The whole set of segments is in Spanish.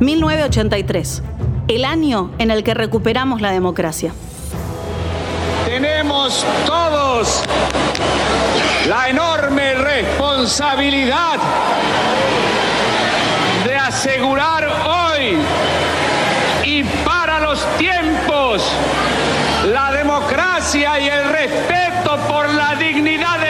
1983, el año en el que recuperamos la democracia. Tenemos todos la enorme responsabilidad de asegurar hoy y para los tiempos la democracia y el respeto por la dignidad del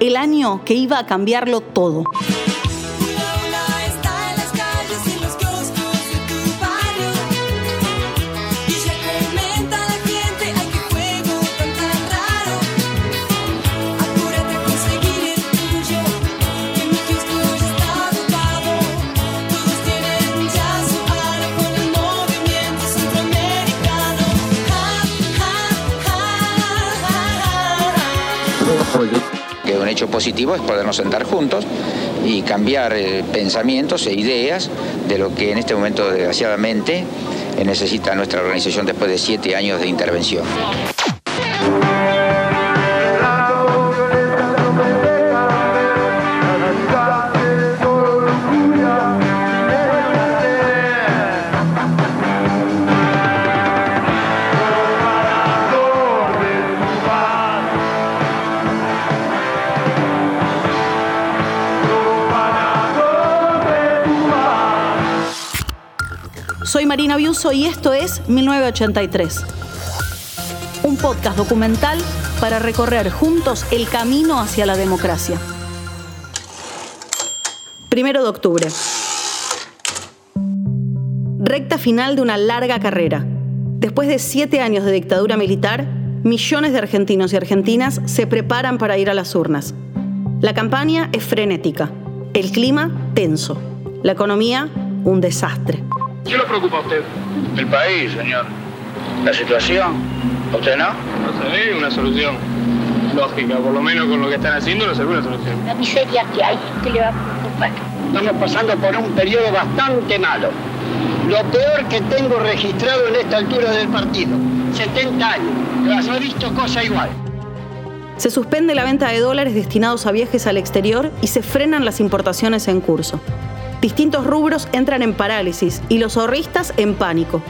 el año que iba a cambiarlo todo? Hecho positivo es podernos sentar juntos y cambiar eh, pensamientos e ideas de lo que en este momento desgraciadamente necesita nuestra organización después de siete años de intervención. Soy Marina Biuso y esto es 1983. Un podcast documental para recorrer juntos el camino hacia la democracia. Primero de octubre. Recta final de una larga carrera. Después de siete años de dictadura militar, millones de argentinos y argentinas se preparan para ir a las urnas. La campaña es frenética, el clima tenso, la economía un desastre. ¿Qué lo preocupa a usted? El país, señor. La situación. ¿A usted no? No se ve una solución lógica, por lo menos con lo que están haciendo no se ve una solución. La miseria que hay, ¿qué le va a preocupar? Estamos pasando por un periodo bastante malo. Lo peor que tengo registrado en esta altura del partido. 70 años. No he visto cosa igual. Se suspende la venta de dólares destinados a viajes al exterior y se frenan las importaciones en curso. Distintos rubros entran en parálisis y los ahorristas en pánico.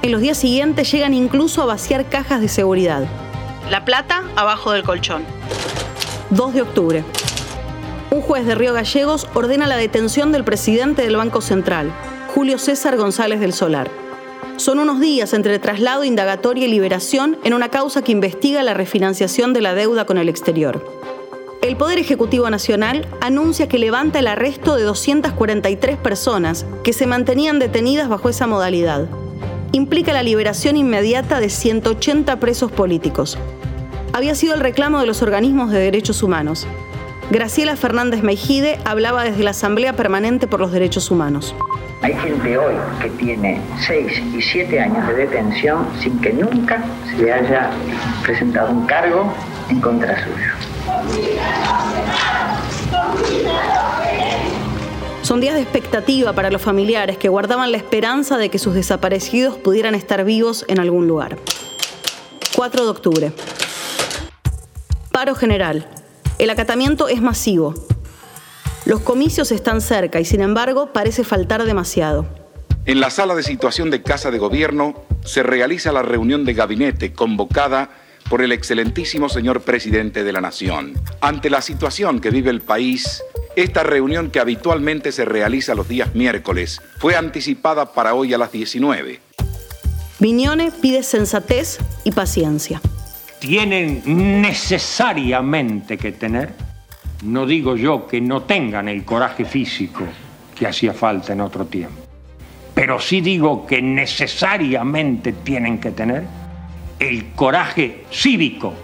En los días siguientes llegan incluso a vaciar cajas de seguridad. La plata abajo del colchón. 2 de octubre. Un juez de Río Gallegos ordena la detención del presidente del Banco Central, Julio César González del Solar. Son unos días entre traslado, indagatoria y liberación en una causa que investiga la refinanciación de la deuda con el exterior. El Poder Ejecutivo Nacional anuncia que levanta el arresto de 243 personas que se mantenían detenidas bajo esa modalidad. Implica la liberación inmediata de 180 presos políticos. Había sido el reclamo de los organismos de derechos humanos. Graciela Fernández Meijide hablaba desde la Asamblea Permanente por los Derechos Humanos. Hay gente hoy que tiene 6 y 7 años de detención sin que nunca se le haya presentado un cargo en contra suyo. Son días de expectativa para los familiares que guardaban la esperanza de que sus desaparecidos pudieran estar vivos en algún lugar. 4 de octubre. Paro general. El acatamiento es masivo. Los comicios están cerca y sin embargo parece faltar demasiado. En la sala de situación de Casa de Gobierno se realiza la reunión de gabinete convocada por el excelentísimo señor presidente de la Nación. Ante la situación que vive el país, esta reunión que habitualmente se realiza los días miércoles fue anticipada para hoy a las 19. Viñone pide sensatez y paciencia. Tienen necesariamente que tener, no digo yo que no tengan el coraje físico que hacía falta en otro tiempo, pero sí digo que necesariamente tienen que tener el coraje cívico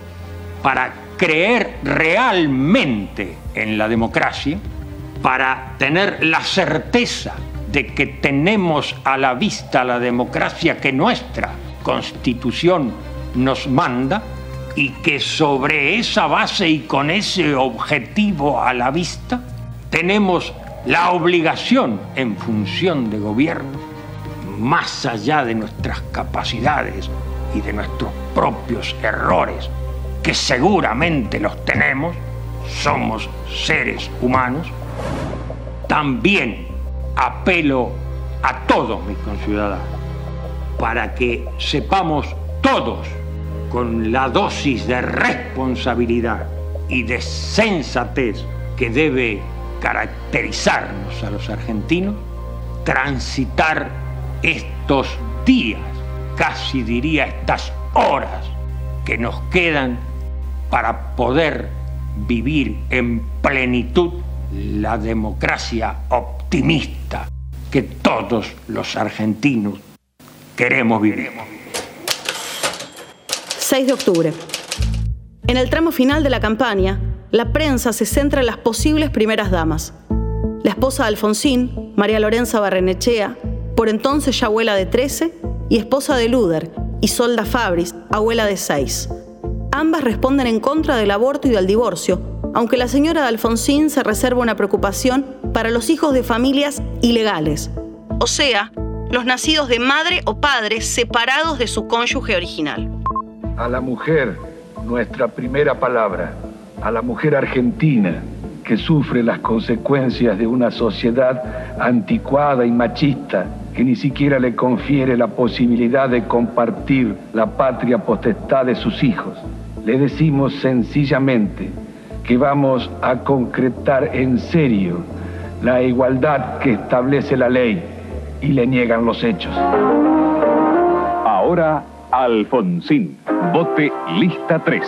para creer realmente en la democracia, para tener la certeza de que tenemos a la vista la democracia que nuestra constitución nos manda y que sobre esa base y con ese objetivo a la vista tenemos la obligación en función de gobierno, más allá de nuestras capacidades y de nuestros propios errores, que seguramente los tenemos, somos seres humanos, también apelo a todos mis conciudadanos para que sepamos todos con la dosis de responsabilidad y de sensatez que debe caracterizarnos a los argentinos, transitar estos días, casi diría estas horas que nos quedan para poder vivir en plenitud la democracia optimista que todos los argentinos queremos vivir. 6 de octubre. En el tramo final de la campaña, la prensa se centra en las posibles primeras damas. La esposa de Alfonsín, María Lorenza Barrenechea, por entonces ya abuela de 13, y esposa de Luder, Isolda Fabris, abuela de 6. Ambas responden en contra del aborto y del divorcio, aunque la señora de Alfonsín se reserva una preocupación para los hijos de familias ilegales, o sea, los nacidos de madre o padre separados de su cónyuge original. A la mujer, nuestra primera palabra, a la mujer argentina que sufre las consecuencias de una sociedad anticuada y machista que ni siquiera le confiere la posibilidad de compartir la patria potestad de sus hijos. Le decimos sencillamente que vamos a concretar en serio la igualdad que establece la ley y le niegan los hechos. Ahora, Alfonsín. Vote lista 3.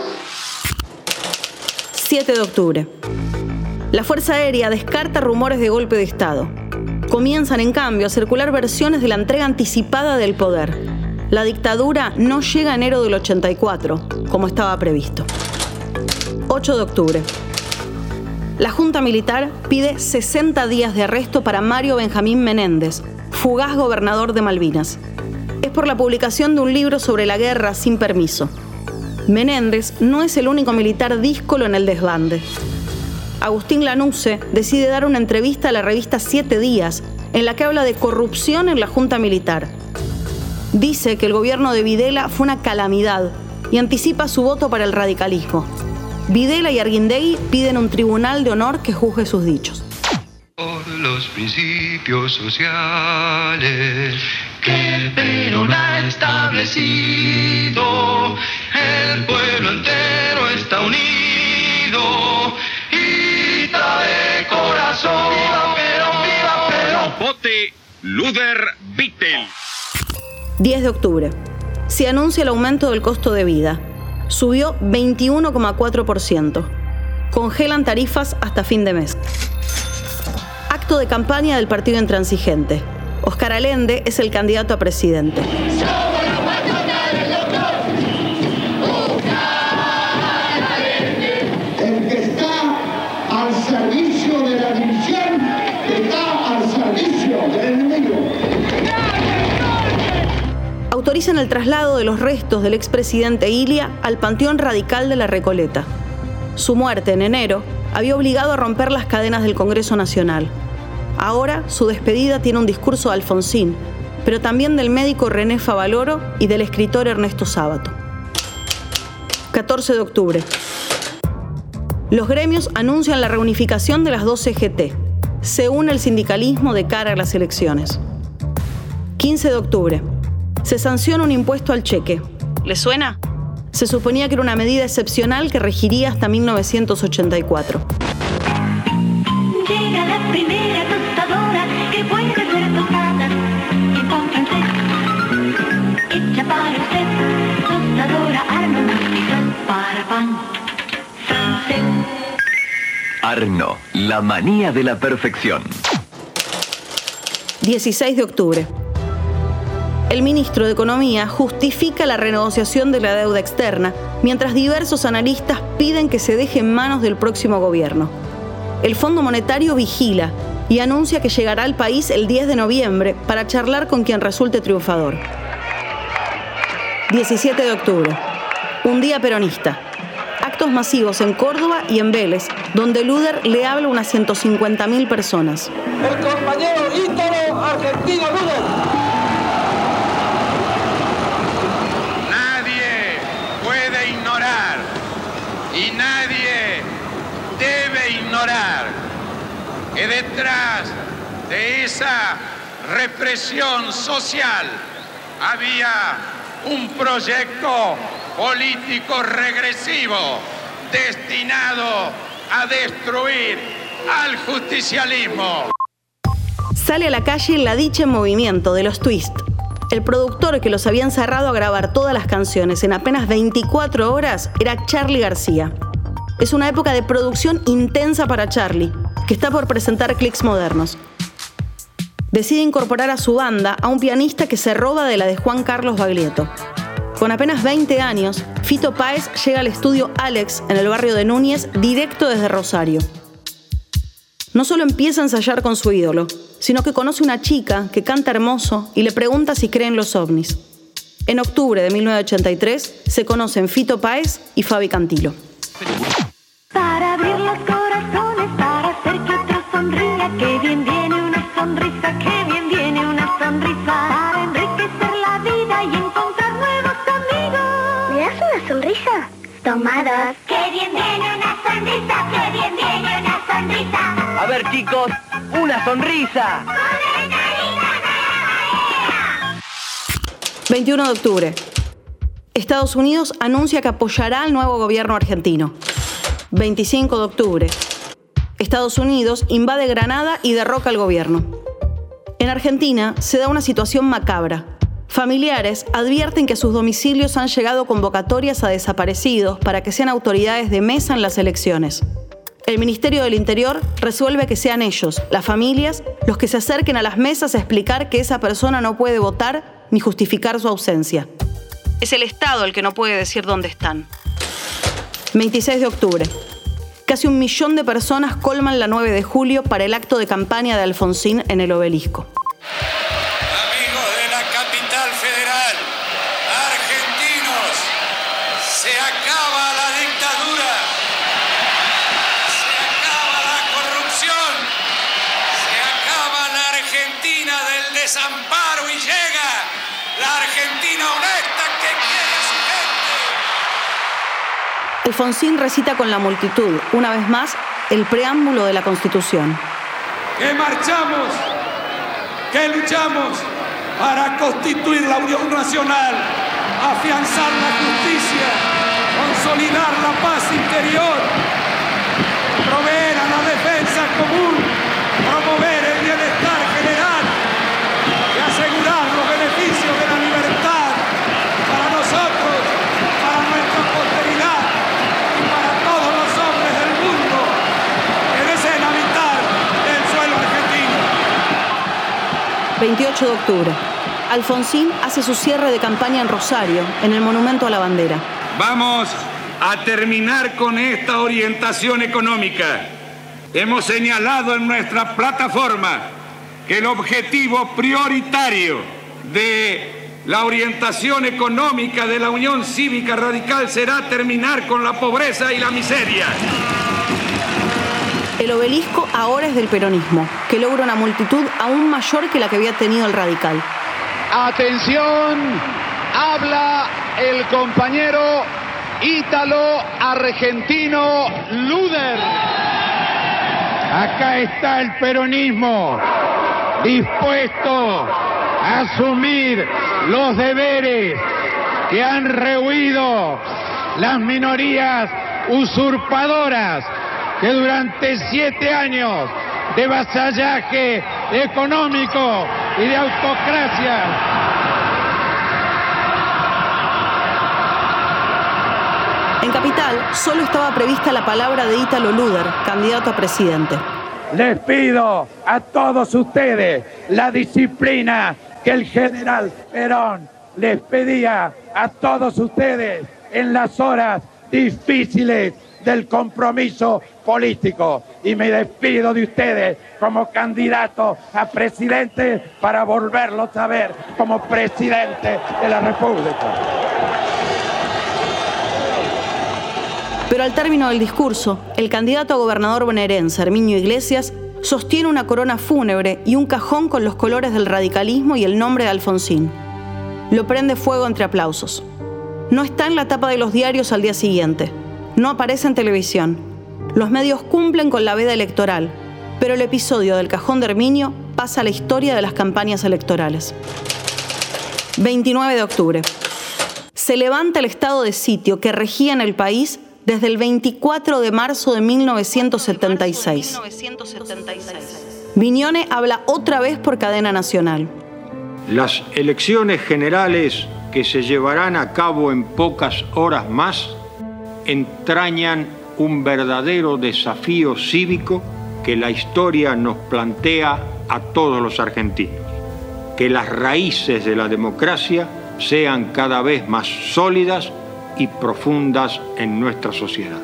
7 de octubre. La Fuerza Aérea descarta rumores de golpe de Estado. Comienzan, en cambio, a circular versiones de la entrega anticipada del poder. La dictadura no llega a enero del 84, como estaba previsto. 8 de octubre. La Junta Militar pide 60 días de arresto para Mario Benjamín Menéndez, fugaz gobernador de Malvinas. Es por la publicación de un libro sobre la guerra sin permiso. Menéndez no es el único militar díscolo en el desbande. Agustín Lanusse decide dar una entrevista a la revista Siete Días, en la que habla de corrupción en la Junta Militar. Dice que el gobierno de Videla fue una calamidad y anticipa su voto para el radicalismo. Videla y Arguindegui piden un tribunal de honor que juzgue sus dichos. Por los principios sociales que Perón ha establecido, el pueblo entero está unido Luder Vittel. 10 de octubre. Se anuncia el aumento del costo de vida. Subió 21,4%. Congelan tarifas hasta fin de mes. Acto de campaña del partido intransigente. Oscar Allende es el candidato a presidente. Autorizan el traslado de los restos del expresidente Ilia al Panteón Radical de la Recoleta. Su muerte en enero había obligado a romper las cadenas del Congreso Nacional. Ahora su despedida tiene un discurso de Alfonsín, pero también del médico René Favaloro y del escritor Ernesto Sábato. 14 de octubre. Los gremios anuncian la reunificación de las dos CGT. Se une el sindicalismo de cara a las elecciones. 15 de octubre. Se sanciona un impuesto al cheque. ¿Le suena? Se suponía que era una medida excepcional que regiría hasta 1984. Llega la primera tostadora que puede ser tomada y con francés hecha para usted tostadora Arno para pan francés. Arno, la manía de la perfección. 16 de octubre. El ministro de Economía justifica la renegociación de la deuda externa, mientras diversos analistas piden que se deje en manos del próximo gobierno. El Fondo Monetario vigila y anuncia que llegará al país el 10 de noviembre para charlar con quien resulte triunfador. 17 de octubre. Un día peronista. Actos masivos en Córdoba y en Vélez, donde Luder le habla a unas 150.000 personas. El compañero Ítalo Argentino Luder. Nadie puede ignorar y nadie debe ignorar que detrás de esa represión social había un proyecto político regresivo destinado a destruir al justicialismo. Sale a la calle La Dicha en Movimiento de los Twist. El productor que los había encerrado a grabar todas las canciones en apenas 24 horas era Charlie García. Es una época de producción intensa para Charlie, que está por presentar clics modernos. Decide incorporar a su banda a un pianista que se roba de la de Juan Carlos Baglietto. Con apenas 20 años, Fito Páez llega al estudio Alex en el barrio de Núñez directo desde Rosario. No solo empieza a ensayar con su ídolo, sino que conoce una chica que canta hermoso y le pregunta si cree en los ovnis. En octubre de 1983 se conocen Fito Páez y Fabi Cantilo. Para abrir los corazones, para hacer que otro sonría, que bien viene una sonrisa, que bien viene una sonrisa. Para enriquecer la vida y encontrar nuevos amigos. ¿Me das una sonrisa? Tomados. Que bien viene una sonrisa, que bien viene una sonrisa. A ver chicos, una sonrisa. 21 de octubre. Estados Unidos anuncia que apoyará al nuevo gobierno argentino. 25 de octubre. Estados Unidos invade Granada y derroca al gobierno. En Argentina se da una situación macabra. Familiares advierten que a sus domicilios han llegado convocatorias a desaparecidos para que sean autoridades de mesa en las elecciones. El Ministerio del Interior resuelve que sean ellos, las familias, los que se acerquen a las mesas a explicar que esa persona no puede votar ni justificar su ausencia. Es el Estado el que no puede decir dónde están. 26 de octubre. Casi un millón de personas colman la 9 de julio para el acto de campaña de Alfonsín en el obelisco. Desamparo y llega la Argentina honesta que quiere su gente. Alfonsín recita con la multitud, una vez más, el preámbulo de la Constitución. que marchamos, que luchamos para constituir la Unión Nacional, afianzar la justicia, consolidar la paz interior, proveer a la defensa común, promover el bienestar general y asegurar los beneficios de la libertad para nosotros, para nuestra posteridad y para todos los hombres del mundo que deseen habitar el suelo argentino. 28 de octubre. Alfonsín hace su cierre de campaña en Rosario, en el Monumento a la Bandera. Vamos a terminar con esta orientación económica. Hemos señalado en nuestra plataforma que el objetivo prioritario de la orientación económica de la Unión Cívica Radical será terminar con la pobreza y la miseria. El obelisco ahora es del peronismo, que logra una multitud aún mayor que la que había tenido el radical. Atención, habla el compañero Ítalo Argentino Luder. Acá está el peronismo dispuesto a asumir los deberes que han rehuido las minorías usurpadoras que durante siete años de vasallaje económico y de autocracia En Capital solo estaba prevista la palabra de Ítalo Luder, candidato a presidente. Les pido a todos ustedes la disciplina que el general Perón les pedía a todos ustedes en las horas difíciles del compromiso político. Y me despido de ustedes como candidato a presidente para volverlos a ver como presidente de la República. Pero al término del discurso, el candidato a gobernador bonaerense, Herminio Iglesias, sostiene una corona fúnebre y un cajón con los colores del radicalismo y el nombre de Alfonsín. Lo prende fuego entre aplausos. No está en la tapa de los diarios al día siguiente. No aparece en televisión. Los medios cumplen con la veda electoral, pero el episodio del cajón de Herminio pasa a la historia de las campañas electorales. 29 de octubre. Se levanta el estado de sitio que regía en el país desde el 24 de marzo de 1976. Viñone habla otra vez por cadena nacional. Las elecciones generales que se llevarán a cabo en pocas horas más entrañan un verdadero desafío cívico que la historia nos plantea a todos los argentinos. Que las raíces de la democracia sean cada vez más sólidas y profundas en nuestra sociedad.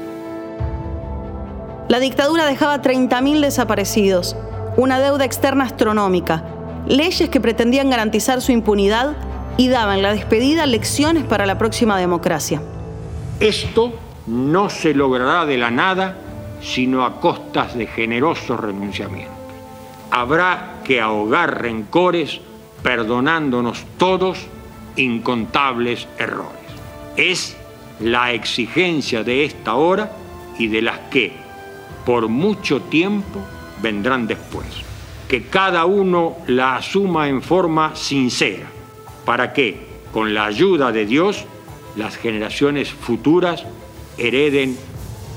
La dictadura dejaba 30.000 desaparecidos, una deuda externa astronómica, leyes que pretendían garantizar su impunidad y daban la despedida lecciones para la próxima democracia. Esto no se logrará de la nada, sino a costas de generosos renunciamientos. Habrá que ahogar rencores perdonándonos todos incontables errores. Es la exigencia de esta hora y de las que por mucho tiempo vendrán después. Que cada uno la asuma en forma sincera, para que, con la ayuda de Dios, las generaciones futuras hereden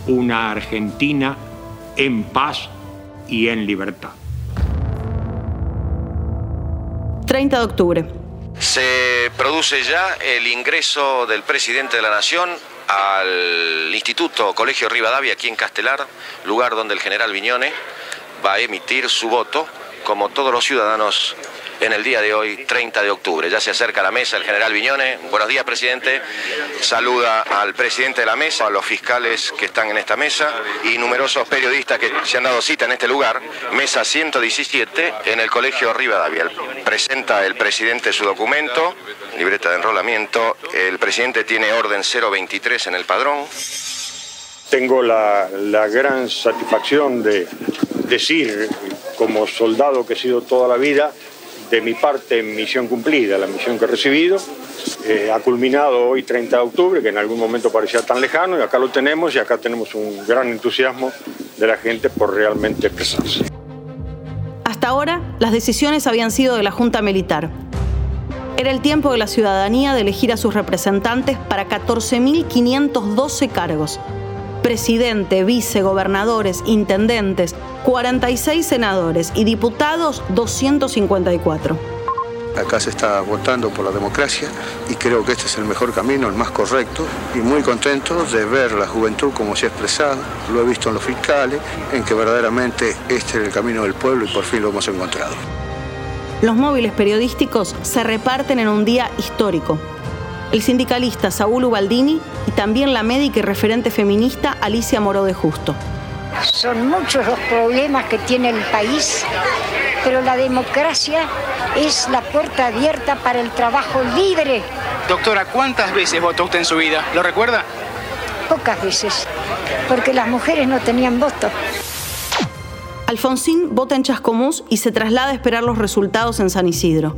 una Argentina en paz y en libertad. 30 de octubre. Se produce ya el ingreso del presidente de la Nación al Instituto Colegio Rivadavia aquí en Castelar, lugar donde el general Viñone va a emitir su voto, como todos los ciudadanos en el día de hoy, 30 de octubre. Ya se acerca a la mesa el general Viñone. Buenos días, presidente. Saluda al presidente de la mesa, a los fiscales que están en esta mesa y numerosos periodistas que se han dado cita en este lugar. Mesa 117 en el Colegio Rivadavia. Presenta el presidente su documento, libreta de enrolamiento. El presidente tiene orden 023 en el padrón. Tengo la, la gran satisfacción de decir, como soldado que he sido toda la vida, de mi parte misión cumplida, la misión que he recibido. Eh, ha culminado hoy 30 de octubre, que en algún momento parecía tan lejano, y acá lo tenemos, y acá tenemos un gran entusiasmo de la gente por realmente expresarse. Hasta ahora, las decisiones habían sido de la Junta Militar. Era el tiempo de la ciudadanía de elegir a sus representantes para 14.512 cargos. Presidente, vice, gobernadores, intendentes, 46 senadores y diputados 254. Acá se está votando por la democracia y creo que este es el mejor camino, el más correcto y muy contento de ver la juventud como se ha expresado, lo he visto en los fiscales, en que verdaderamente este es el camino del pueblo y por fin lo hemos encontrado. Los móviles periodísticos se reparten en un día histórico. El sindicalista Saúl Ubaldini y también la médica y referente feminista Alicia Moró de Justo. Son muchos los problemas que tiene el país, pero la democracia es la puerta abierta para el trabajo libre. Doctora, ¿cuántas veces votó usted en su vida? ¿Lo recuerda? Pocas veces, porque las mujeres no tenían voto. Alfonsín vota en Chascomús y se traslada a esperar los resultados en San Isidro.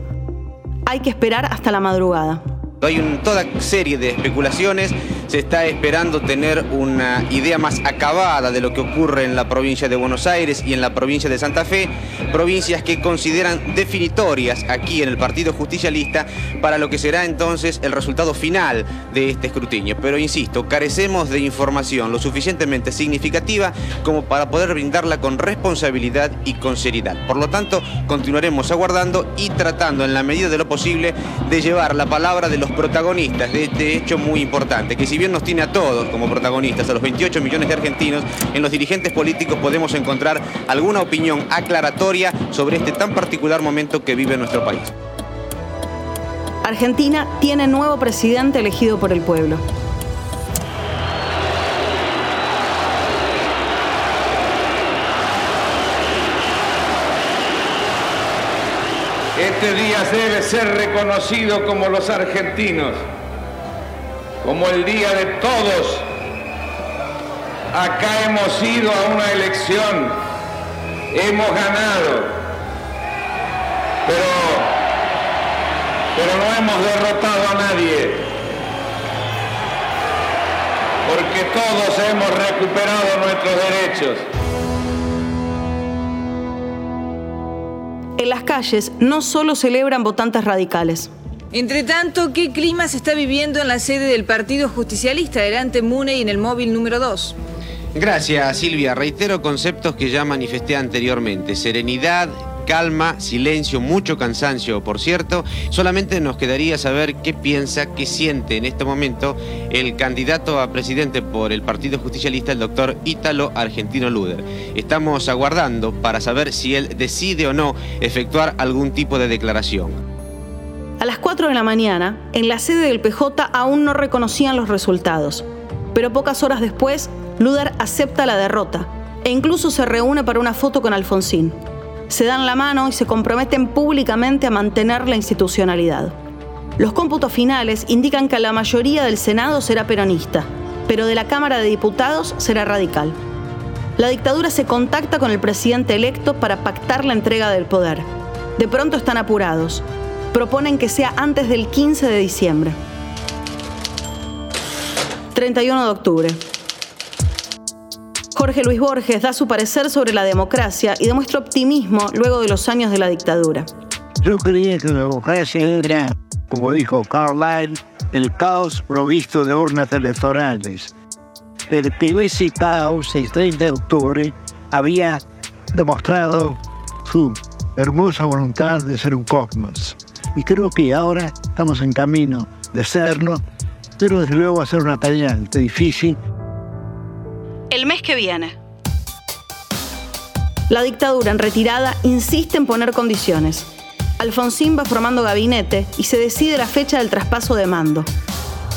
Hay que esperar hasta la madrugada. Hay un, toda serie de especulaciones, se está esperando tener una idea más acabada de lo que ocurre en la provincia de Buenos Aires y en la provincia de Santa Fe, provincias que consideran definitorias aquí en el Partido Justicialista para lo que será entonces el resultado final de este escrutinio. Pero insisto, carecemos de información lo suficientemente significativa como para poder brindarla con responsabilidad y con seriedad. Por lo tanto, continuaremos aguardando y tratando en la medida de lo posible de llevar la palabra de los protagonistas de este hecho muy importante, que si bien nos tiene a todos como protagonistas, a los 28 millones de argentinos, en los dirigentes políticos podemos encontrar alguna opinión aclaratoria sobre este tan particular momento que vive nuestro país. Argentina tiene nuevo presidente elegido por el pueblo. Este día debe ser reconocido como los argentinos, como el día de todos. Acá hemos ido a una elección, hemos ganado, pero, pero no hemos derrotado a nadie, porque todos hemos recuperado nuestros derechos. En las calles no solo celebran votantes radicales. Entre tanto, ¿qué clima se está viviendo en la sede del Partido Justicialista delante Mune y en el móvil número 2? Gracias, Silvia. Reitero conceptos que ya manifesté anteriormente. Serenidad, calma, silencio, mucho cansancio, por cierto. Solamente nos quedaría saber qué piensa, qué siente en este momento el candidato a presidente por el Partido Justicialista, el doctor Ítalo Argentino Luder. Estamos aguardando para saber si él decide o no efectuar algún tipo de declaración. A las 4 de la mañana, en la sede del PJ aún no reconocían los resultados, pero pocas horas después, Luder acepta la derrota e incluso se reúne para una foto con Alfonsín. Se dan la mano y se comprometen públicamente a mantener la institucionalidad. Los cómputos finales indican que la mayoría del Senado será peronista, pero de la Cámara de Diputados será radical. La dictadura se contacta con el presidente electo para pactar la entrega del poder. De pronto están apurados. Proponen que sea antes del 15 de diciembre. 31 de octubre. Jorge Luis Borges da su parecer sobre la democracia y demuestra optimismo luego de los años de la dictadura. Yo creía que la democracia era, como dijo Carlyle, el caos provisto de urnas electorales. Pero ese caos, el 30 de octubre, había demostrado su hermosa voluntad de ser un cosmos. Y creo que ahora estamos en camino de serlo, pero desde luego va a ser una tarea difícil el mes que viene. La dictadura en retirada insiste en poner condiciones. Alfonsín va formando gabinete y se decide la fecha del traspaso de mando.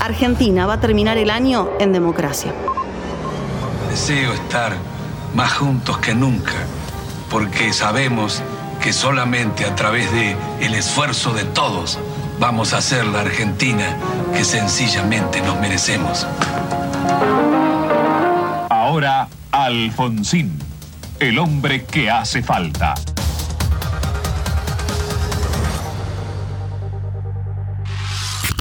Argentina va a terminar el año en democracia. Deseo estar más juntos que nunca, porque sabemos que solamente a través de el esfuerzo de todos vamos a ser la Argentina que sencillamente nos merecemos. Ahora, Alfonsín, el hombre que hace falta.